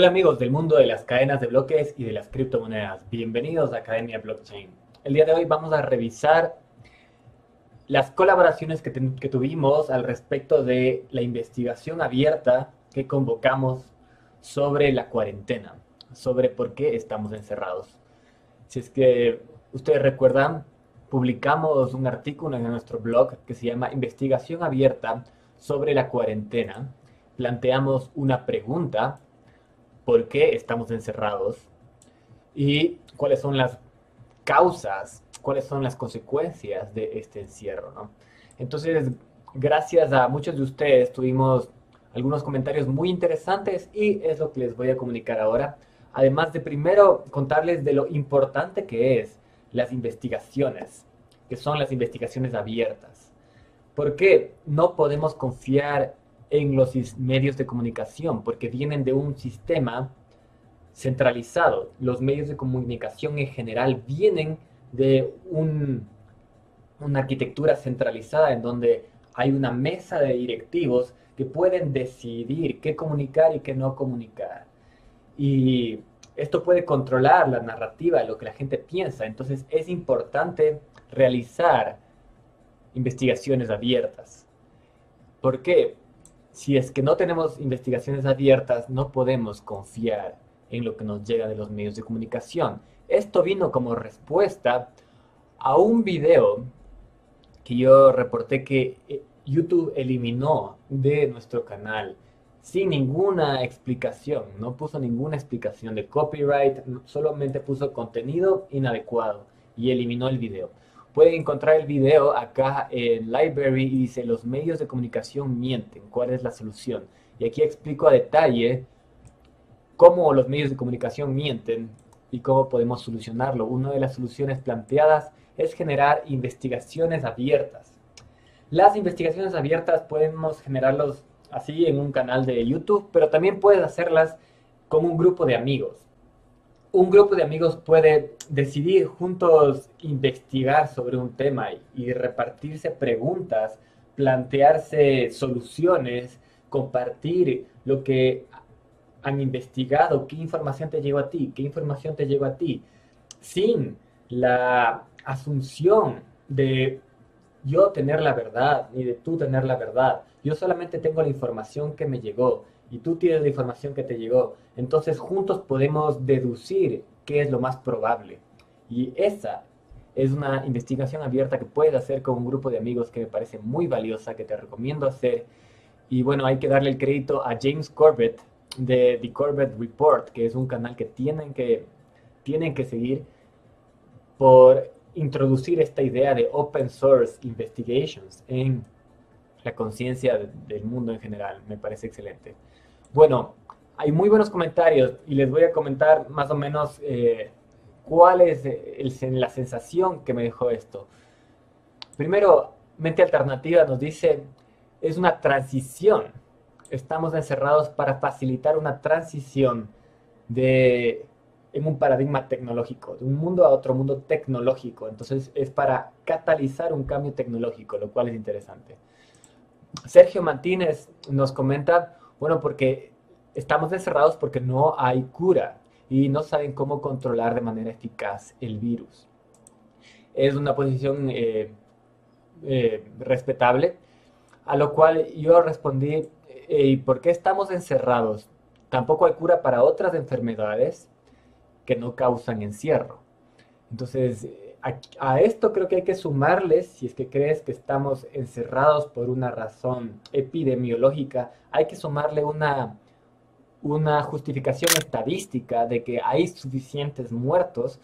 Hola amigos del mundo de las cadenas de bloques y de las criptomonedas. Bienvenidos a Academia Blockchain. El día de hoy vamos a revisar las colaboraciones que, que, tuvimos al respecto de la investigación abierta que convocamos sobre la cuarentena, sobre por qué estamos encerrados. Si es que ustedes recuerdan, publicamos un artículo en nuestro blog que se llama Investigación abierta sobre la cuarentena. Planteamos una pregunta, ¿por qué estamos encerrados? Y cuáles son las causas, cuáles son las consecuencias de este encierro, ¿no? Entonces, gracias a muchos de ustedes tuvimos algunos comentarios muy interesantes y es lo que les voy a comunicar ahora. Además de primero contarles de lo importante que es las investigaciones, que son las investigaciones abiertas. ¿Por qué no podemos confiar en los medios de comunicación? Porque vienen de un sistema centralizado. Los medios de comunicación en general vienen de una arquitectura centralizada en donde hay una mesa de directivos que pueden decidir qué comunicar y qué no comunicar. Y esto puede controlar la narrativa, lo que la gente piensa. Entonces es importante realizar investigaciones abiertas. ¿Por qué? Si es que no tenemos investigaciones abiertas, no podemos confiar en lo que nos llega de los medios de comunicación. Esto vino como respuesta a un video que yo reporté que eh, YouTube eliminó de nuestro canal sin ninguna explicación, no puso ninguna explicación de copyright, solamente puso contenido inadecuado y eliminó el video. Pueden encontrar el video acá en Library y dice los medios de comunicación mienten, ¿cuál es la solución? Y aquí explico a detalle cómo los medios de comunicación mienten y cómo podemos solucionarlo. Una de las soluciones planteadas es generar investigaciones abiertas las investigaciones abiertas podemos generarlos así en un canal de YouTube, pero también puedes hacerlas como un grupo de amigos. Un grupo de amigos puede decidir juntos investigar sobre un tema y repartirse preguntas, plantearse soluciones, compartir lo que han investigado, qué información te llegó a ti, qué información te llegó a ti, sin la asunción de yo tener la verdad, ni de tú tener la verdad. Yo solamente tengo la información que me llegó y tú tienes la información que te llegó. Entonces juntos podemos deducir qué es lo más probable. Y esa es una investigación abierta que puedes hacer con un grupo de amigos que me parece muy valiosa, que te recomiendo hacer. Y bueno, hay que darle el crédito a James Corbett de The Corbett Report, que es un canal que tienen que, tienen que seguir por introducir esta idea de open source investigations en la conciencia del mundo en general. Me parece excelente. Bueno, hay muy buenos comentarios y les voy a comentar más o menos eh, cuál es la sensación que me dejó esto. Primero, Mente Alternativa nos dice, es una transición. Estamos encerrados para facilitar una transición de en un paradigma tecnológico, de un mundo a otro mundo tecnológico. Entonces es para catalizar un cambio tecnológico, lo cual es interesante. Sergio Martínez nos comenta, bueno, porque estamos encerrados porque no hay cura y no saben cómo controlar de manera eficaz el virus. Es una posición eh, eh, respetable, a lo cual yo respondí, ¿y por qué estamos encerrados? Tampoco hay cura para otras enfermedades que no causan encierro. Entonces, a, esto creo que hay que sumarles, si es que crees que estamos encerrados por una razón epidemiológica, hay que sumarle una, una justificación estadística de que hay suficientes muertos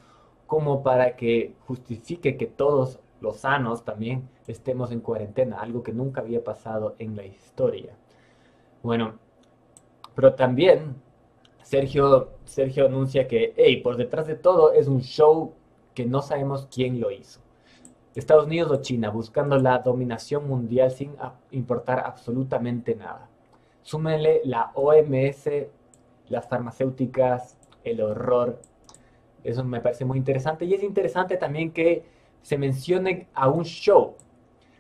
como para que justifique que todos los sanos también estemos en cuarentena, algo que nunca había pasado en la historia. Bueno, pero también Sergio, Sergio anuncia que, hey, por detrás de todo es un show que no sabemos quién lo hizo. Estados Unidos o China buscando la dominación mundial sin importar absolutamente nada. Súmenle la OMS, las farmacéuticas, el horror. Eso me parece muy interesante. Y es interesante también que se mencione a un show.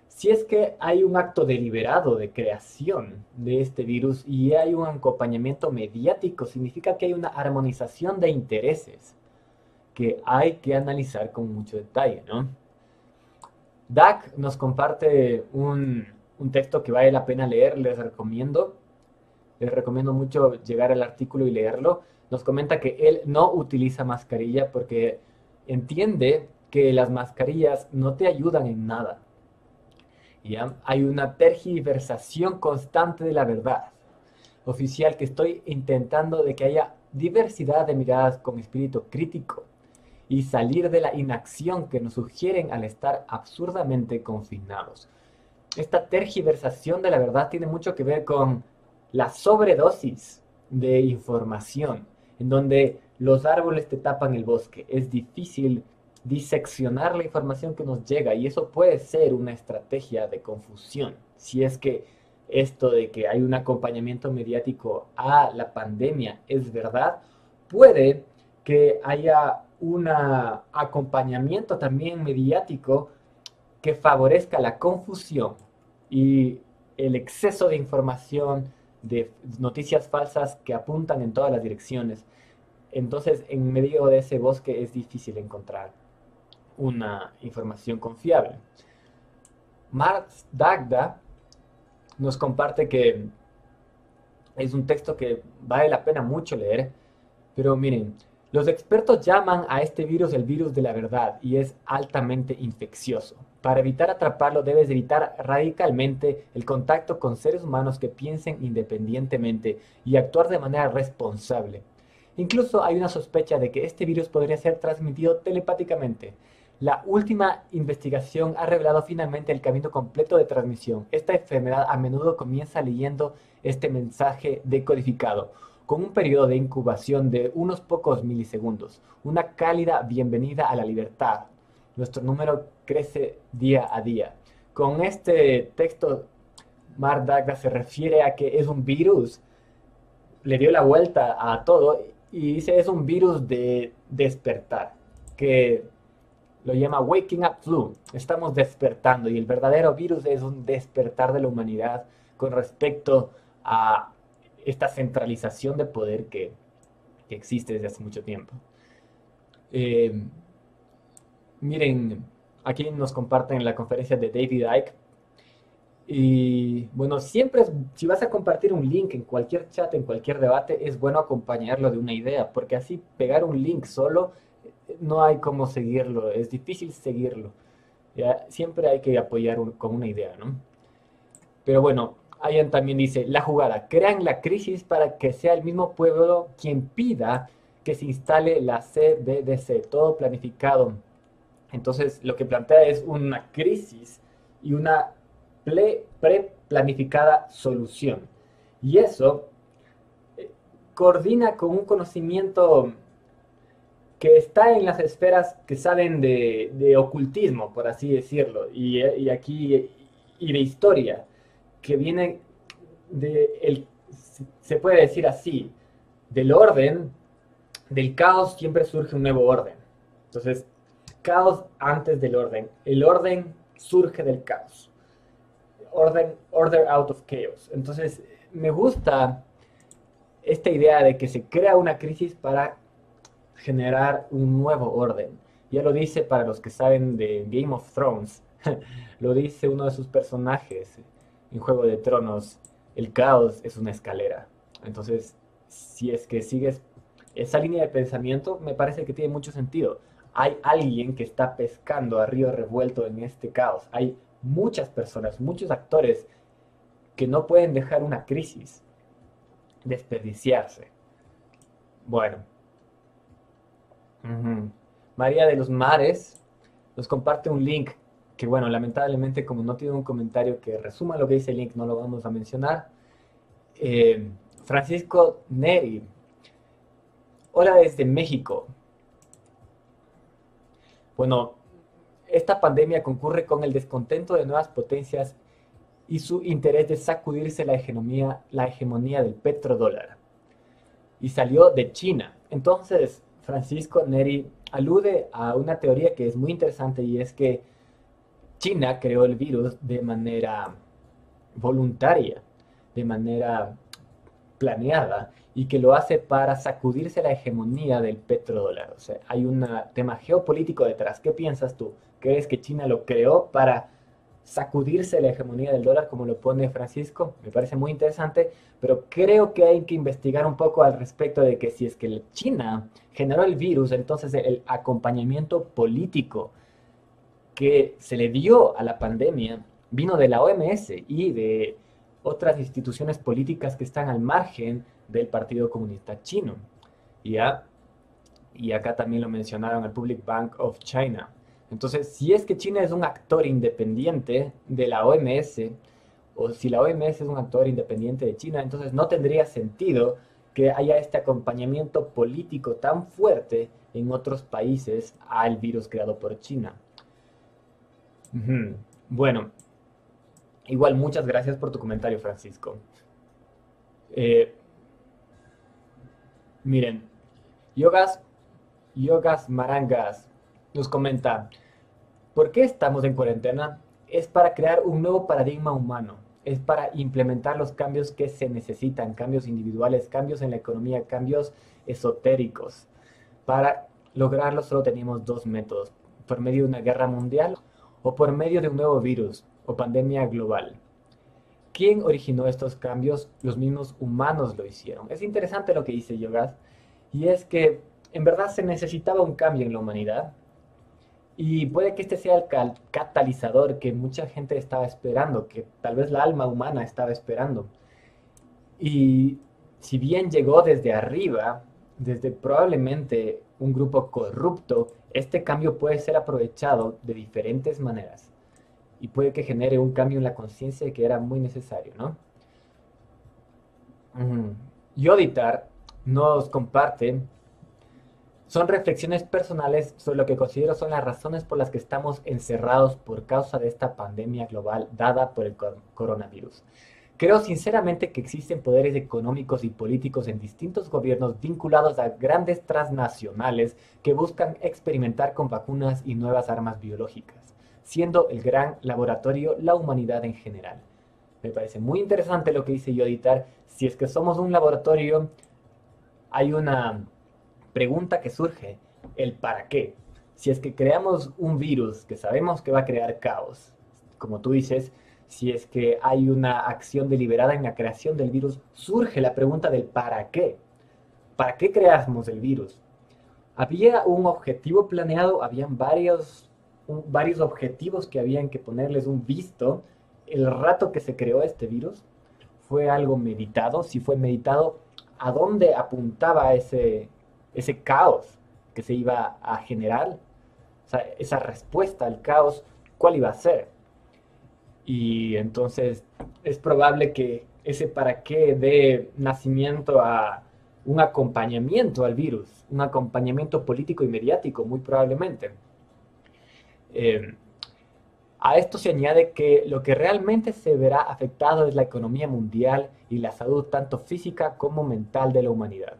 si es que hay un acto deliberado de creación de este virus y hay un acompañamiento mediático, significa que hay una armonización de intereses que hay que analizar con mucho detalle, ¿no? DAC nos comparte un, un texto que vale la pena leer, les recomiendo. Les recomiendo mucho llegar al artículo y leerlo. Nos comenta que él no utiliza mascarilla porque entiende que las mascarillas no te ayudan en nada. ¿Ya? Hay una tergiversación constante de la verdad oficial que estoy intentando de que haya diversidad de miradas con espíritu crítico y salir de la inacción que nos sugieren al estar absurdamente confinados. Esta tergiversación de la verdad tiene mucho que ver con la sobredosis de información, en donde los árboles te tapan el bosque. Es difícil diseccionar la información que nos llega y eso puede ser una estrategia de confusión. Si es que esto de que hay un acompañamiento mediático a la pandemia es verdad, puede que haya un acompañamiento también mediático que favorezca la confusión y el exceso de información, de noticias falsas que apuntan en todas las direcciones. Entonces, en medio de ese bosque es difícil encontrar una información confiable. Marx Dagda nos comparte que es un texto que vale la pena mucho leer, pero miren, los expertos llaman a este virus el virus de la verdad y es altamente infeccioso. Para evitar atraparlo debes evitar radicalmente el contacto con seres humanos que piensen independientemente y actuar de manera responsable. Incluso hay una sospecha de que este virus podría ser transmitido telepáticamente. La última investigación ha revelado finalmente el camino completo de transmisión. Esta enfermedad a menudo comienza leyendo este mensaje decodificado con un periodo de incubación de unos pocos milisegundos. Una cálida bienvenida a la libertad. Nuestro número crece día a día. Con este texto, Mark Dagda se refiere a que es un virus, le dio la vuelta a todo y dice es un virus de despertar, que lo llama Waking Up Flu. Estamos despertando y el verdadero virus es un despertar de la humanidad con respecto a esta centralización de poder que, existe desde hace mucho tiempo. Eh, miren, aquí nos comparten la conferencia de David Icke. Y bueno, siempre, si vas a compartir un link en cualquier chat, en cualquier debate, es bueno acompañarlo de una idea, porque así pegar un link solo, no hay cómo seguirlo, es difícil seguirlo. Siempre hay que apoyar con una idea, ¿no? Pero bueno, Ayan también dice, la jugada, crean la crisis para que sea el mismo pueblo quien pida que se instale la CBDC, todo planificado. Entonces, lo que plantea es una crisis y una pre-planificada solución. Y eso eh, coordina con un conocimiento que está en las esferas que saben de, ocultismo, por así decirlo, y, y aquí, y de historia que viene de, el, se puede decir así, del orden, del caos siempre surge un nuevo orden. Entonces, caos antes del orden. El orden surge del caos. Orden, order out of chaos. Entonces, me gusta esta idea de que se crea una crisis para generar un nuevo orden. Ya lo dice para los que saben de Game of Thrones. lo dice uno de sus personajes, en Juego de Tronos, el caos es una escalera. Entonces, si es que sigues esa línea de pensamiento, me parece que tiene mucho sentido. Hay alguien que está pescando a río revuelto en este caos. Hay muchas personas, muchos actores que no pueden dejar una crisis desperdiciarse. Bueno. María de los Mares nos comparte un link que bueno, lamentablemente como no tiene un comentario que resuma lo que dice el link, no lo vamos a mencionar. Eh, Francisco Neri, hola desde México. Bueno, esta pandemia concurre con el descontento de nuevas potencias y su interés de sacudirse la hegemonía, la hegemonía del petrodólar. Y salió de China. Entonces, Francisco Neri alude a una teoría que es muy interesante y es que China creó el virus de manera voluntaria, de manera planeada y que lo hace para sacudirse la hegemonía del petrodólar. O sea, hay un tema geopolítico detrás. ¿Qué piensas tú? ¿Crees que China lo creó para sacudirse la hegemonía del dólar, como lo pone Francisco? Me parece muy interesante, pero creo que hay que investigar un poco al respecto de que si es que China generó el virus, entonces el acompañamiento político que se le dio a la pandemia vino de la OMS y de otras instituciones políticas que están al margen del Partido Comunista Chino. ¿ya? Y acá también lo mencionaron el Public Bank of China. Entonces, si es que China es un actor independiente de la OMS, o si la OMS es un actor independiente de China, entonces no tendría sentido que haya este acompañamiento político tan fuerte en otros países al virus creado por China. Bueno, Igual, muchas gracias por tu comentario, Francisco. Eh, miren, Yogas, Yogas Marangas nos comenta, ¿por qué estamos en cuarentena? Es para crear un nuevo paradigma humano, es para implementar los cambios que se necesitan, cambios individuales, cambios en la economía, cambios esotéricos. Para lograrlo solo teníamos dos métodos, por medio de una guerra mundial o por medio de un nuevo virus, o pandemia global. ¿Quién originó estos cambios? Los mismos humanos lo hicieron. Es interesante lo que dice Yogas, y es que en verdad se necesitaba un cambio en la humanidad, y puede que este sea el catalizador que mucha gente estaba esperando, que tal vez la alma humana estaba esperando. Y si bien llegó desde arriba, desde probablemente un grupo corrupto, este cambio puede ser aprovechado de diferentes maneras y puede que genere un cambio en la conciencia que era muy necesario, ¿no? Yoditar nos comparte, son reflexiones personales sobre lo que considero son las razones por las que estamos encerrados por causa de esta pandemia global dada por el coronavirus. Creo sinceramente que existen poderes económicos y políticos en distintos gobiernos vinculados a grandes transnacionales que buscan experimentar con vacunas y nuevas armas biológicas siendo el gran laboratorio la humanidad en general. Me parece muy interesante lo que dice Yoditar. Si es que somos un laboratorio, hay una pregunta que surge, el para qué. Si es que creamos un virus que sabemos que va a crear caos, como tú dices, si es que hay una acción deliberada en la creación del virus, surge la pregunta del para qué. ¿Para qué creamos el virus? Había un objetivo planeado, habían varios varios objetivos que habían que ponerles un visto. El rato que se creó este virus fue algo meditado, si fue meditado, a dónde apuntaba ese, ese caos que se iba a generar, o sea, esa respuesta al caos, cuál iba a ser. Y entonces es probable que ese para qué dé nacimiento a un acompañamiento al virus, un acompañamiento político y mediático, muy probablemente. Eh, a esto se añade que lo que realmente se verá afectado es la economía mundial y la salud tanto física como mental de la humanidad.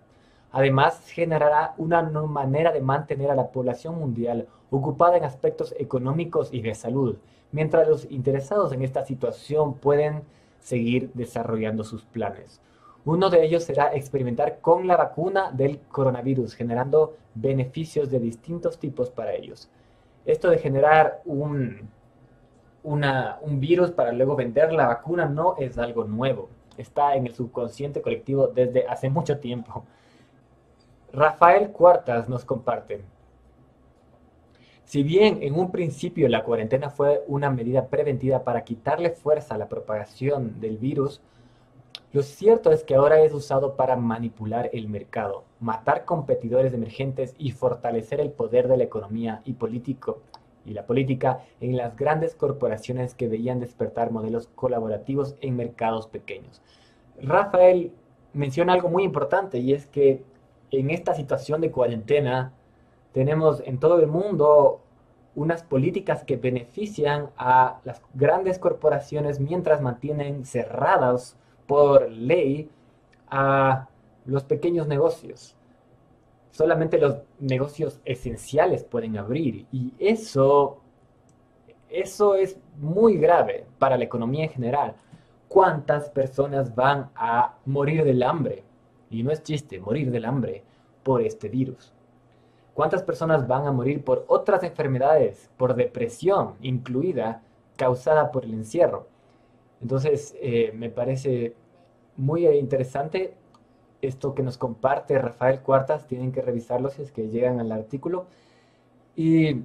Además, generará una manera de mantener a la población mundial ocupada en aspectos económicos y de salud, mientras los interesados en esta situación pueden seguir desarrollando sus planes. Uno de ellos será experimentar con la vacuna del coronavirus, generando beneficios de distintos tipos para ellos esto de generar un, un virus para luego vender la vacuna no es algo nuevo. Está en el subconsciente colectivo desde hace mucho tiempo. Rafael Cuartas nos comparte. Si bien en un principio la cuarentena fue una medida preventiva para quitarle fuerza a la propagación del virus, lo cierto es que ahora es usado para manipular el mercado, matar competidores emergentes y fortalecer el poder de la economía y político y la política en las grandes corporaciones que veían despertar modelos colaborativos en mercados pequeños. Rafael menciona algo muy importante y es que en esta situación de cuarentena tenemos en todo el mundo unas políticas que benefician a las grandes corporaciones mientras mantienen cerradas por ley a los pequeños negocios. Solamente los negocios esenciales pueden abrir y eso eso es muy grave para la economía en general. ¿Cuántas personas van a morir del hambre? Y no es chiste, morir del hambre por este virus. ¿Cuántas personas van a morir por otras enfermedades, por depresión incluida, causada por el encierro? Entonces, eh, me parece muy interesante esto que nos comparte Rafael Cuartas, tienen que revisarlo si es que llegan al artículo, y,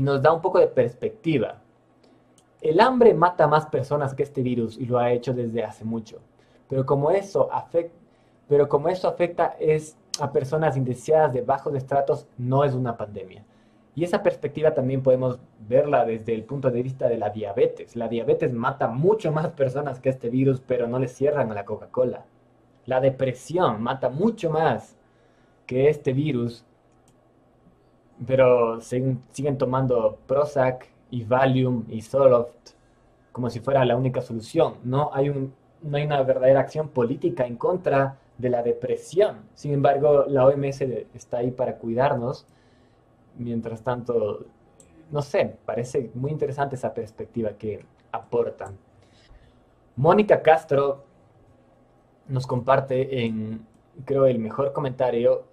nos da un poco de perspectiva. El hambre mata más personas que este virus y lo ha hecho desde hace mucho, pero como eso afecta es a personas indeseadas de bajos estratos, no es una pandemia. Y esa perspectiva también podemos verla desde el punto de vista de la diabetes. La diabetes mata mucho más personas que este virus, pero no le cierran a la Coca-Cola. La depresión mata mucho más que este virus, pero siguen, siguen tomando Prozac y Valium y Zoloft como si fuera la única solución. No hay, no hay una verdadera acción política en contra de la depresión. Sin embargo, la OMS está ahí para cuidarnos. Mientras tanto, no sé, parece muy interesante esa perspectiva que aportan. Mónica Castro nos comparte en, creo, el mejor comentario,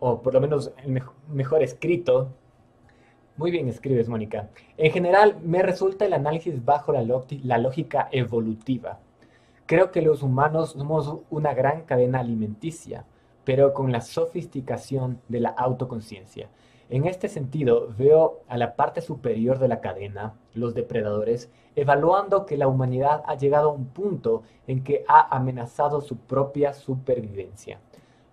o por lo menos el mejor escrito. Muy bien escribes, Mónica. En general, me resulta el análisis bajo la, la lógica evolutiva. Creo que los humanos somos una gran cadena alimenticia, pero con la sofisticación de la autoconciencia. En este sentido, veo a la parte superior de la cadena, los depredadores, evaluando que la humanidad ha llegado a un punto en que ha amenazado su propia supervivencia.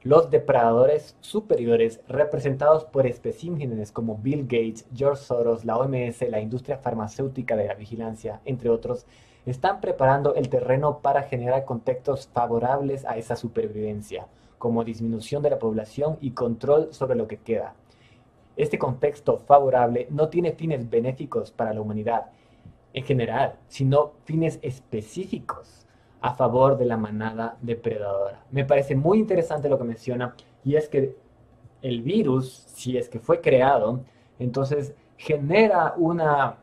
Los depredadores superiores, representados por especímenes como Bill Gates, George Soros, la OMS, la industria farmacéutica de la vigilancia, entre otros, están preparando el terreno para generar contextos favorables a esa supervivencia, como disminución de la población y control sobre lo que queda. Este contexto favorable no tiene fines benéficos para la humanidad en general, sino fines específicos a favor de la manada depredadora. Me parece muy interesante lo que menciona y es que el virus, si es que fue creado, entonces genera una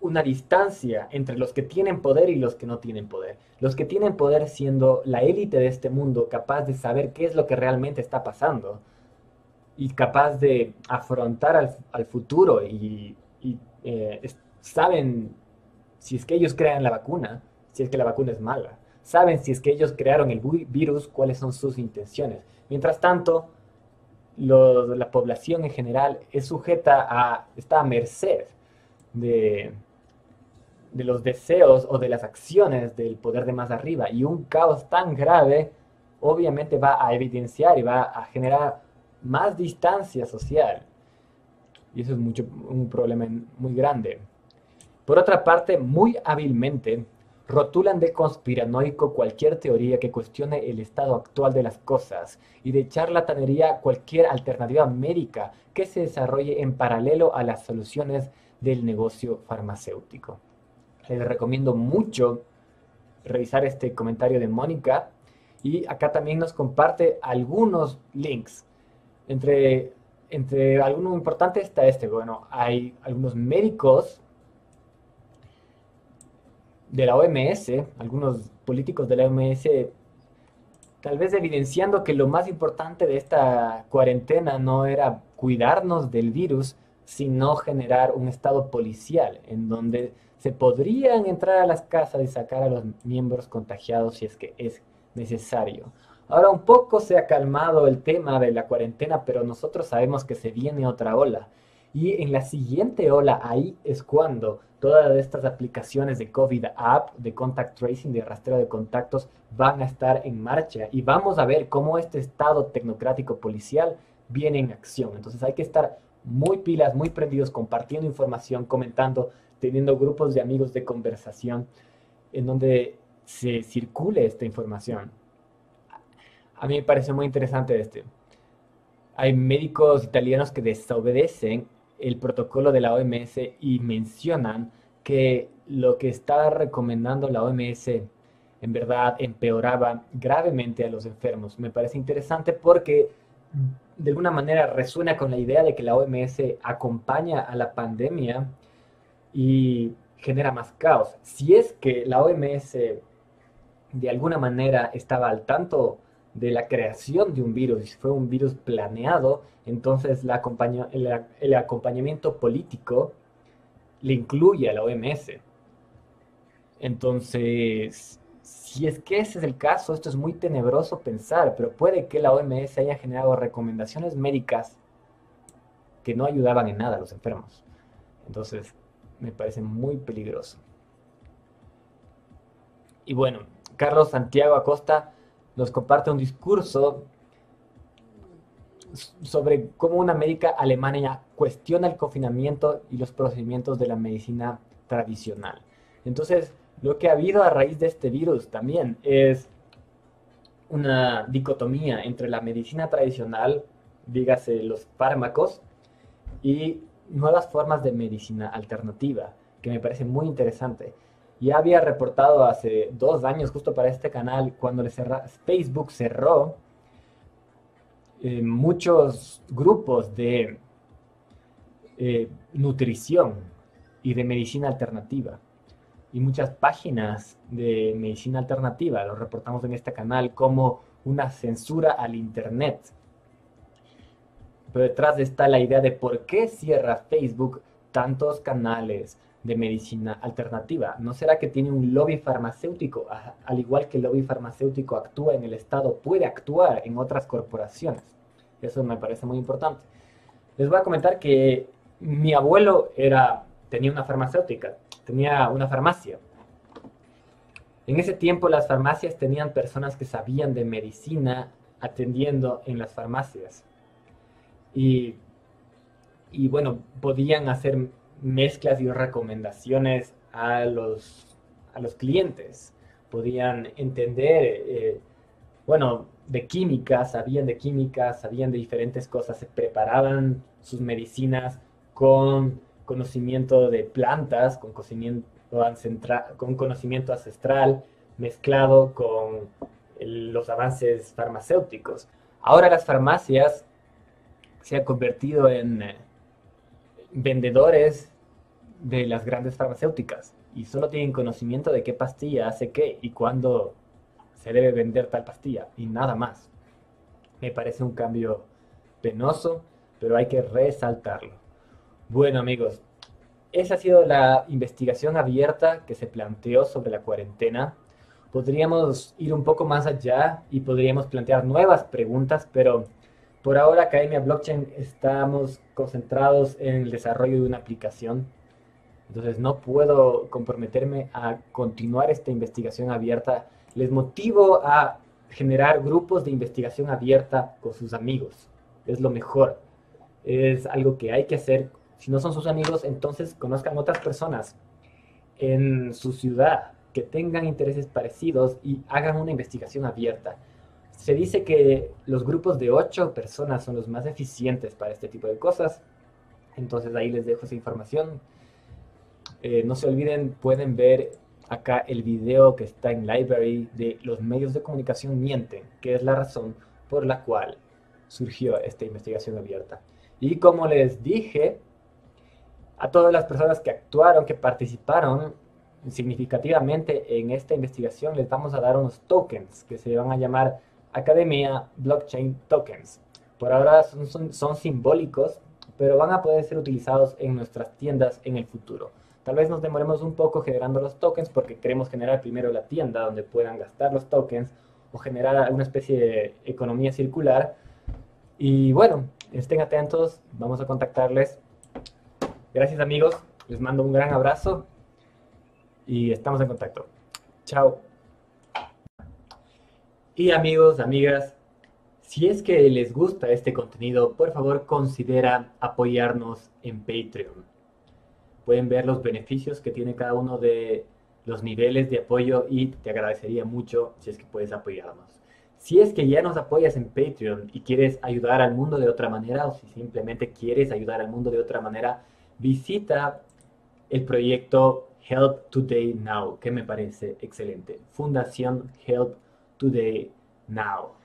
una distancia entre los que tienen poder y los que no tienen poder. Los que tienen poder siendo la élite de este mundo, capaz de saber qué es lo que realmente está pasando y capaz de afrontar al, futuro y, eh, saben si es que ellos crean la vacuna, si es que la vacuna es mala. Saben si es que ellos crearon el virus, cuáles son sus intenciones. Mientras tanto, la población en general es sujeta a, está a merced de, de los deseos o de las acciones del poder de más arriba. Y un caos tan grave obviamente va a evidenciar y va a generar más distancia social. Y eso es mucho, un problema muy grande. Por otra parte, muy hábilmente rotulan de conspiranoico cualquier teoría que cuestione el estado actual de las cosas y de charlatanería cualquier alternativa médica que se desarrolle en paralelo a las soluciones del negocio farmacéutico les recomiendo mucho revisar este comentario de Mónica. Y acá también nos comparte algunos links. Entre, entre algunos importantes está este. Bueno, hay algunos médicos de la OMS, algunos políticos de la OMS, tal vez evidenciando que lo más importante de esta cuarentena no era cuidarnos del virus, sino generar un estado policial en donde se podrían entrar a las casas y sacar a los miembros contagiados si es que es necesario. Ahora un poco se ha calmado el tema de la cuarentena, pero nosotros sabemos que se viene otra ola. Y en la siguiente ola, ahí es cuando todas estas aplicaciones de COVID App, de contact tracing, de rastreo de contactos, van a estar en marcha. Y vamos a ver cómo este Estado tecnocrático policial viene en acción. Entonces hay que estar muy pilas, muy prendidos, compartiendo información, comentando, teniendo grupos de amigos de conversación en donde se circule esta información. A mí me parece muy interesante este. Hay médicos italianos que desobedecen el protocolo de la OMS y mencionan que lo que estaba recomendando la OMS en verdad empeoraba gravemente a los enfermos. Me parece interesante porque de alguna manera resuena con la idea de que la OMS acompaña a la pandemia y genera más caos. Si es que la OMS de alguna manera estaba al tanto de la creación de un virus, y fue un virus planeado, entonces la el, el acompañamiento político le incluye a la OMS. Entonces, si es que ese es el caso, esto es muy tenebroso pensar, pero puede que la OMS haya generado recomendaciones médicas que no ayudaban en nada a los enfermos. Entonces, me parece muy peligroso. Y bueno, Carlos Santiago Acosta nos comparte un discurso sobre cómo una médica alemana cuestiona el confinamiento y los procedimientos de la medicina tradicional. Entonces, lo que ha habido a raíz de este virus también es una dicotomía entre la medicina tradicional, dígase los fármacos, y nuevas formas de medicina alternativa, que me parece muy interesante. Ya había reportado hace dos años, justo para este canal, cuando le Facebook cerró eh, muchos grupos de eh, nutrición y de medicina alternativa y muchas páginas de medicina alternativa, lo reportamos en este canal, como una censura al Internet. Pero detrás está la idea de por qué cierra Facebook tantos canales de medicina alternativa. ¿No será que tiene un lobby farmacéutico? Al igual que el lobby farmacéutico actúa en el Estado, puede actuar en otras corporaciones. Eso me parece muy importante. Les voy a comentar que mi abuelo era, tenía una farmacéutica tenía una farmacia. En ese tiempo las farmacias tenían personas que sabían de medicina atendiendo en las farmacias. Y, y bueno, podían hacer mezclas y recomendaciones a los, a los clientes. Podían entender, eh, bueno, de química, sabían de química, sabían de diferentes cosas, se preparaban sus medicinas con conocimiento de plantas, con conocimiento, con conocimiento ancestral, mezclado con los avances farmacéuticos. Ahora las farmacias se han convertido en eh, vendedores de las grandes farmacéuticas y solo tienen conocimiento de qué pastilla hace qué y cuándo se debe vender tal pastilla y nada más. Me parece un cambio penoso, pero hay que resaltarlo. Bueno amigos, esa ha sido la investigación abierta que se planteó sobre la cuarentena. Podríamos ir un poco más allá y podríamos plantear nuevas preguntas, pero por ahora Academia Blockchain estamos concentrados en el desarrollo de una aplicación. Entonces no puedo comprometerme a continuar esta investigación abierta. Les motivo a generar grupos de investigación abierta con sus amigos. Es lo mejor. Es algo que hay que hacer si no son sus amigos, entonces conozcan otras personas en su ciudad que tengan intereses parecidos y hagan una investigación abierta. Se dice que los grupos de ocho personas son los más eficientes para este tipo de cosas. Entonces ahí les dejo esa información. Eh, no se olviden, pueden ver acá el video que está en Library de los medios de comunicación mienten, que es la razón por la cual surgió esta investigación abierta. Y como les dije, a todas las personas que actuaron, que participaron significativamente en esta investigación, les vamos a dar unos tokens que se van a llamar Academia Blockchain Tokens. Por ahora son, simbólicos, pero van a poder ser utilizados en nuestras tiendas en el futuro. Tal vez nos demoremos un poco generando los tokens porque queremos generar primero la tienda donde puedan gastar los tokens o generar alguna especie de economía circular. Y bueno, estén atentos, vamos a contactarles Gracias amigos, les mando un gran abrazo y estamos en contacto. Chao. Y amigos, amigas, si es que les gusta este contenido, por favor considera apoyarnos en Patreon. Pueden ver los beneficios que tiene cada uno de los niveles de apoyo y te agradecería mucho si es que puedes apoyarnos. Si es que ya nos apoyas en Patreon y quieres ayudar al mundo de otra manera o si simplemente quieres ayudar al mundo de otra manera, visita el proyecto Help Today Now, que me parece excelente. Fundación Help Today Now.